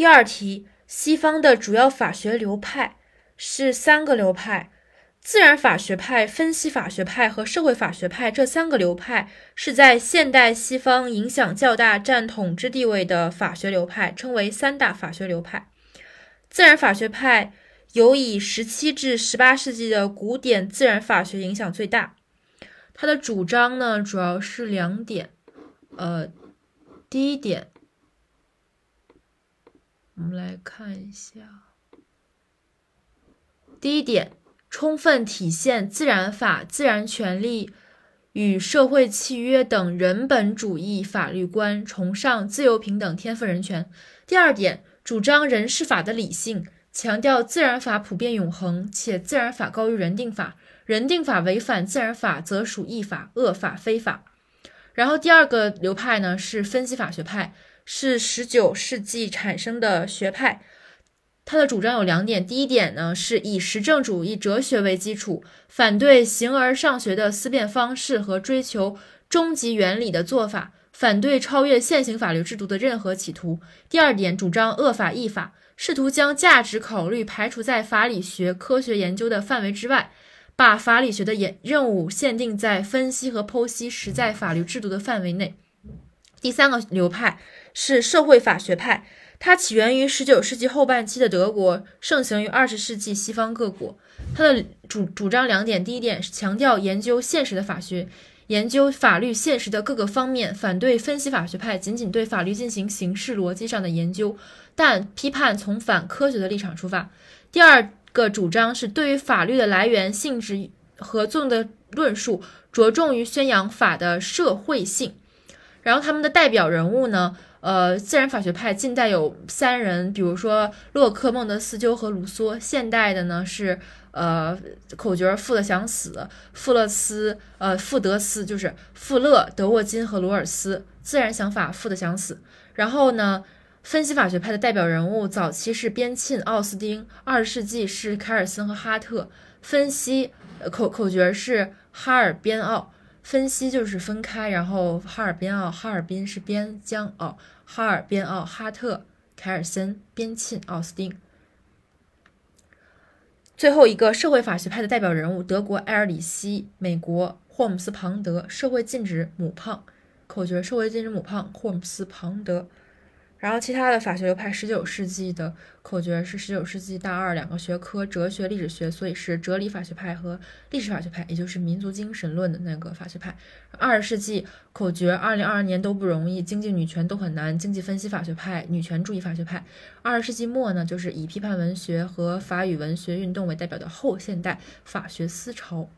第二题，西方的主要法学流派是三个流派。自然法学派、分析法学派和社会法学派这三个流派是在现代西方影响较大、占统治地位的法学流派，称为三大法学流派。自然法学派有以十七至十八世纪的古典自然法学影响最大。它的主张呢，主要是两点。呃，第一点，我们来看一下，第一点。充分体现自然法、自然权利与社会契约等人本主义法律观，崇尚自由、平等、天赋人权。第二点，主张人事法的理性，强调自然法普遍永恒，且自然法高于人定法，人定法违反自然法则属异法、恶法、非法。然后第二个流派呢是分析法学派，是十九世纪产生的学派。他的主张有两点，第一点呢是以实证主义哲学为基础，反对形而上学的思辨方式和追求终极原理的做法，反对超越现行法律制度的任何企图。第二点，主张恶法异法，试图将价值考虑排除在法理学科学研究的范围之外，把法理学的研任务限定在分析和剖析实在法律制度的范围内。第三个流派是社会法学派。它起源于十九世纪后半期的德国，盛行于二十世纪西方各国。它的主主张两点：第一点是强调研究现实的法学，研究法律现实的各个方面，反对分析法学派仅仅对法律进行形式逻辑上的研究，但批判从反科学的立场出发。第二个主张是对于法律的来源、性质和作用的论述，着重于宣扬法的社会性。然后他们的代表人物呢？呃，自然法学派近代有三人，比如说洛克、孟德斯鸠和卢梭；现代的呢是呃口诀“富的想死”，富勒斯，呃富德斯就是富勒、德沃金和罗尔斯。自然想法“富的想死”。然后呢，分析法学派的代表人物早期是边沁、奥斯丁，二十世纪是凯尔森和哈特。分析口口诀是哈尔边奥。分析就是分开，然后哈尔滨奥，哈尔滨是边疆奥，哈尔滨奥，哈特，凯尔森，边沁，奥斯汀。最后一个社会法学派的代表人物，德国埃尔里希，美国霍姆斯庞德，社会禁止母胖，口诀社会禁止母胖，霍姆斯庞德。然后其他的法学流派，十九世纪的口诀是十九世纪大二两个学科，哲学、历史学，所以是哲理法学派和历史法学派，也就是民族精神论的那个法学派。二十世纪口诀，二零二二年都不容易，经济、女权都很难，经济分析法学派、女权主义法学派。二十世纪末呢，就是以批判文学和法语文学运动为代表的后现代法学思潮。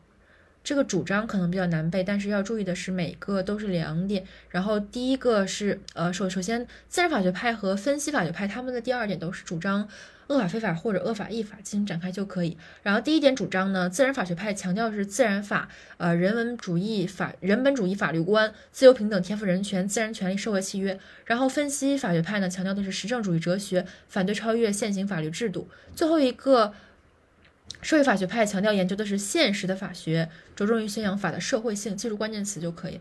这个主张可能比较难背，但是要注意的是，每个都是两点。然后第一个是，呃，首首先，自然法学派和分析法学派他们的第二点都是主张恶法非法或者恶法异法进行展开就可以。然后第一点主张呢，自然法学派强调是自然法，呃，人文主义法、人本主义法律观、自由平等、天赋人权、自然权利、社会契约。然后分析法学派呢，强调的是实证主义哲学，反对超越现行法律制度。最后一个。社会法学派强调研究的是现实的法学，着重于宣扬法的社会性，记住关键词就可以。